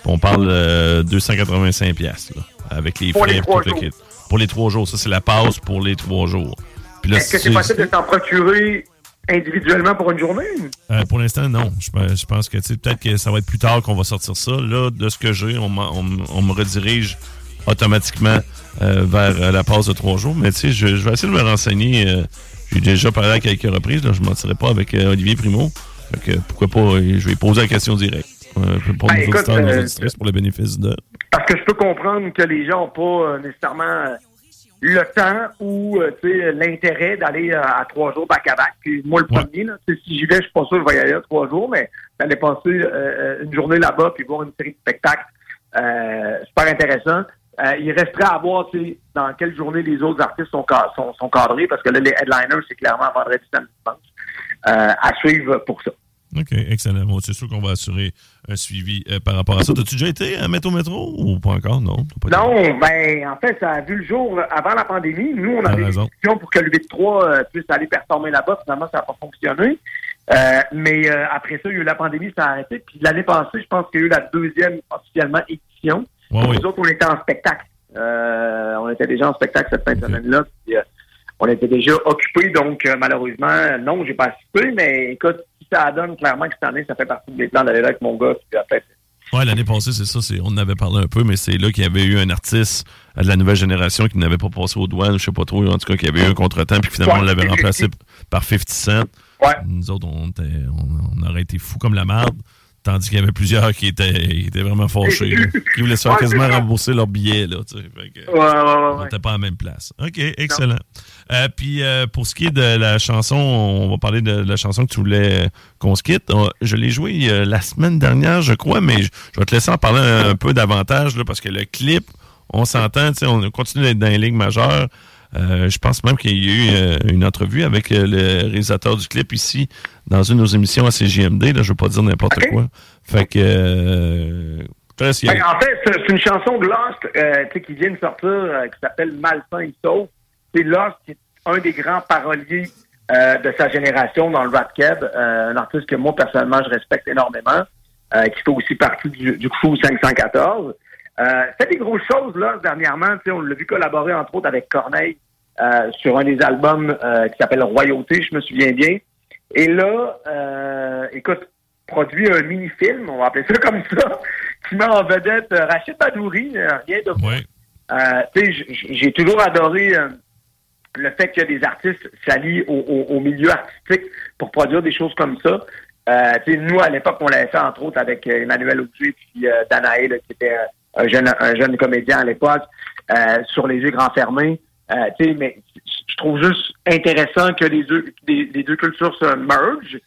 On parle euh, 285 pièces avec les Pour frais les trois tout le kit. Pour les trois jours. Ça, c'est la passe pour les trois jours. Puis là, est-ce que c'est possible de s'en procurer individuellement pour une journée? Euh, pour l'instant, non. Je, pense- je pense que tu sais, peut-être que ça va être plus tard qu'on va sortir ça. Là, de ce que j'ai, on, me redirige automatiquement euh, vers euh, la passe de trois jours. Mais tu sais, je, je vais essayer de me renseigner. J'ai déjà parlé à quelques reprises. Là, je ne mentirai pas avec euh, Olivier Primo. Fait que, pourquoi pas, euh, je vais poser la question directe. Euh, pour Ben, écoute, euh, pour le bénéfice de... Parce que je peux comprendre que les gens n'ont pas nécessairement le temps ou l'intérêt d'aller à trois jours back-à-back. Puis moi, le Ouais. premier, là, si j'y vais, je suis pas sûr que je vais y aller à trois jours, mais d'aller passer une journée là-bas puis voir une série de spectacles, super intéressant. Euh, il resterait à voir dans quelle journée les autres artistes sont, sont, sont cadrés, parce que là, les headliners, c'est clairement vendredi, samedi, dimanche. Euh, à suivre pour ça. OK, excellent. Bon, c'est sûr qu'on va assurer un suivi euh, par rapport à ça. T'as-tu déjà été à Métro Métro ou pas encore? Non. pas été. Non, ben, en fait, ça a vu le jour avant la pandémie. Nous, on avait des discussions pour que le 8-3 euh, puisse aller performer là-bas. Finalement, ça n'a pas fonctionné. Euh, mais euh, après ça, il y a eu la pandémie, ça a arrêté. Puis l'année passée, je pense qu'il y a eu la deuxième officiellement édition. Ouais, Nous autres, on était en spectacle. Euh, on était déjà en spectacle cette fin de semaine-là. Euh, on était déjà occupés, donc euh, malheureusement, non, j'ai pas assisté. Mais écoute, si ça donne clairement que cette année, ça fait partie des plans d'aller là avec mon gars. Puis après, Ouais, l'année passée, c'est ça. On en avait parlé un peu, mais c'est là qu'il y avait eu un artiste de la nouvelle génération qui n'avait pas passé aux douanes, je sais pas trop, en tout cas, qui avait eu un contretemps, puis finalement, Ouais. on l'avait remplacé par 50 Cent. Ouais. Nous autres, on, était- on, on aurait été fous comme la merde, tandis qu'il y avait plusieurs qui étaient, qui étaient vraiment fâchés, là, [LAUGHS] qui voulaient se faire Ouais, quasiment rembourser leur billet, là, tu sais. Que- ouais, ouais, ouais, on n'était pas à la même place. OK, excellent. Euh, puis euh, pour ce qui est de la chanson, on va parler de la chanson que tu voulais qu'on se quitte. Euh, je l'ai joué euh, la semaine dernière, je crois, mais je, je vais te laisser en parler un, un peu davantage là, parce que le clip, on s'entend, tu sais, on continue d'être dans les ligues majeures. Euh, je pense même qu'il y a eu euh, une entrevue avec euh, le réalisateur du clip ici dans une de nos émissions à CGMD. Là, je ne veux pas dire n'importe quoi. Fait que. Ben, en fait, c'est une chanson de Lost qui vient de sortir qui s'appelle Malsain et Sauf. C'est Lost qui est un des grands paroliers de sa génération dans le rap keb, un artiste que moi personnellement je respecte énormément, qui fait aussi partie du, du crew 514. Euh, fait des grosses choses là dernièrement, on l'a vu collaborer entre autres avec Corneille euh, sur un des albums euh, qui s'appelle Royauté, je me souviens bien. Et là, euh, écoute, produit un mini-film, on va appeler ça [LAUGHS] comme ça, qui met en vedette euh, Rachid Badouri, euh, rien de. Ouais. Euh, j'ai toujours adoré le fait que des artistes s'allient au, au- au milieu artistique pour produire des choses comme ça. Euh, nous, à l'époque, on l'avait fait, entre autres, avec Emmanuel Auger puis euh, Danae, là, qui était un jeune, un jeune comédien à l'époque, euh, sur les yeux grands fermés. Euh, tu sais, mais je trouve juste intéressant que les deux, les, les deux cultures se mergent,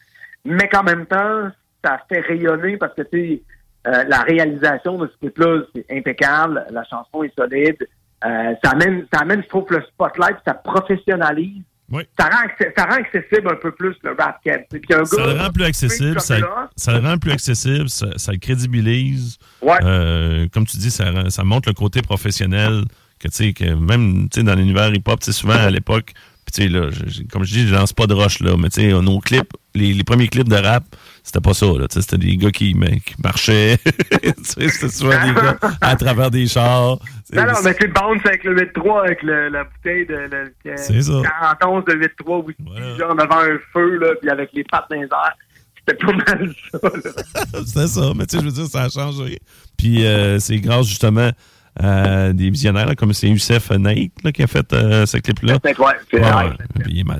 mais qu'en même temps, ça fait rayonner parce que, tu sais, euh, la réalisation de ce clip-là, c'est impeccable. La chanson est solide. Euh, ça amène, ça amène, je trouve, le spotlight, ça professionnalise. Oui. Ça rend, ça rend accessible un peu plus le rap un Ça le rend plus accessible, ça, le rend plus accessible, ça, ça le crédibilise. Ouais. Euh, comme tu dis, ça, ça montre le côté professionnel que tu sais que même tu sais dans l'univers hip-hop, souvent à l'époque, puis tu sais là, je- comme je dis, je lance pas de roche là, mais tu sais nos clips, les, les premiers clips de rap, c'était pas ça là, c'était des gars qui, mais, qui marchaient, [LAUGHS] c'était souvent des gars à travers des chars. Non, non, mais c'est bounce avec le 8-3, avec le- la bouteille de le, que- C'est ça. 40 onces de 8-3 whisky, Voilà. genre devant un feu, là, puis avec les pattes dans les airs. C'était pas mal ça, là. [LAUGHS] C'était ça, mais tu sais, je veux dire, ça a changé. Puis euh, c'est grâce justement à des visionnaires là, comme c'est Youssef Naïk là, qui a fait euh, ce clip-là. Ouais,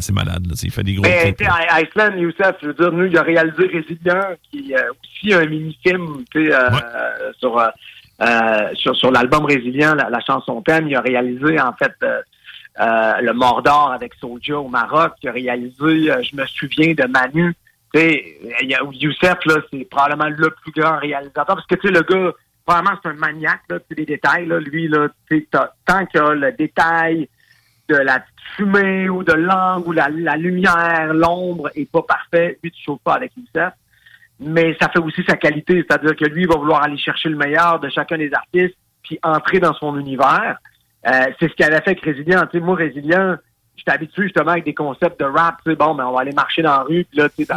c'est malade, là, il fait des gros Mais, clips. Iceland, Youssef, je veux dire, nous, il a réalisé Résilient, qui est euh, aussi un mini-film, euh, Ouais. euh, sur, euh, euh, sur, sur l'album Résilient, la, la chanson thème. Il a réalisé, en fait, euh, euh, Le Mordor avec Soulja au Maroc. Il a réalisé, euh, je me souviens, de Manu. Youssef, là, c'est probablement le plus grand réalisateur, parce que, tu sais, le gars, probablement, c'est un maniaque, là, des détails, là. Lui, là, tant a le détail, de la fumée ou de l'angle ou la, lumière, l'ombre est pas parfait. Lui, tu chauffes pas avec Youssef. Mais ça fait aussi sa qualité, c'est-à-dire que lui, il va vouloir aller chercher le meilleur de chacun des artistes puis entrer dans son univers. Euh, c'est ce qu'il avait fait avec Résilient. Sais, moi, Résilient, j'étais habitué justement avec des concepts de rap. Tu sais, bon, mais on va aller marcher dans la rue. Puis là, tu sais,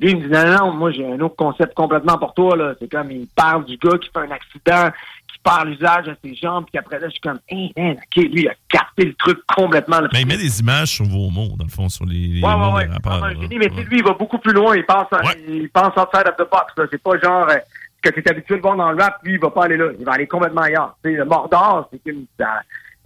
lui, il me dit, non, non, moi, j'ai un autre concept complètement pour toi. là. C'est comme, il parle du gars qui fait un accident, qui perd l'usage de ses jambes, puis après là, je suis comme, hey, man, OK, lui, il a capté le truc complètement. là. Mais il met des images sur vos mots, dans le fond, sur les, les Ouais, mots ouais, ouais. génie, mais tu sais, Ouais. lui, il va beaucoup plus loin. Il pense, Ouais. il pense outside of the box. là. C'est pas genre euh, que tu es habitué de voir dans le rap. Lui, il va pas aller là. Il va aller complètement ailleurs. Tu sais, le Mordor, c'est une, ça-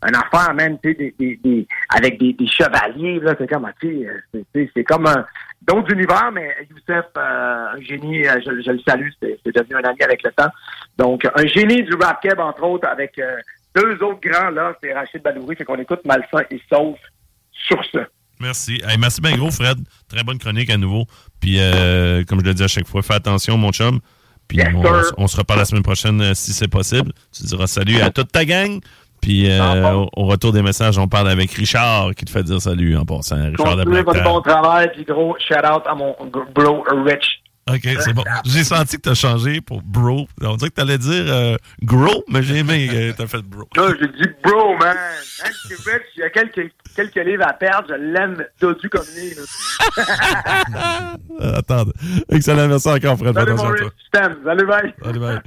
une affaire, même, tu sais, des, des, des- avec des, chevaliers. là. C'est comme, tu sais, euh, c'est- comme un d'autres univers, mais Youssef, euh, un génie, euh, je, je le salue, c'est devenu un ami avec le temps. Donc, un génie du rap keb, entre autres, avec euh, deux autres grands, là, c'est Rachid Badouri, fait qu'on écoute Malsain et Sauf sur ce. Merci. Hey, merci bien gros, Fred. Très bonne chronique à nouveau. Puis, euh, comme je le dis à chaque fois, fais attention, mon chum. Puis, Yes, on, on se reparle la semaine prochaine euh, si c'est possible. Tu diras salut à toute ta gang. Puis, euh, au, au retour des messages, on parle avec Richard qui te fait dire salut en passant. Richard de Continuez votre bon travail, puis gros shout-out à mon bro Rich. OK, c'est bon. J'ai senti que t'as changé pour bro. On dirait que t'allais dire euh, grow, mais j'ai aimé que t'as fait bro. Là, j'ai dit bro, man. Rich, il y a quelques, quelques livres à perdre, je l'aime dodu comme lui. [LAUGHS] Euh, attends. Excellent, merci encore, Fred. Salut mon Rich, je t'aime. Salut, bye. Salut, bye.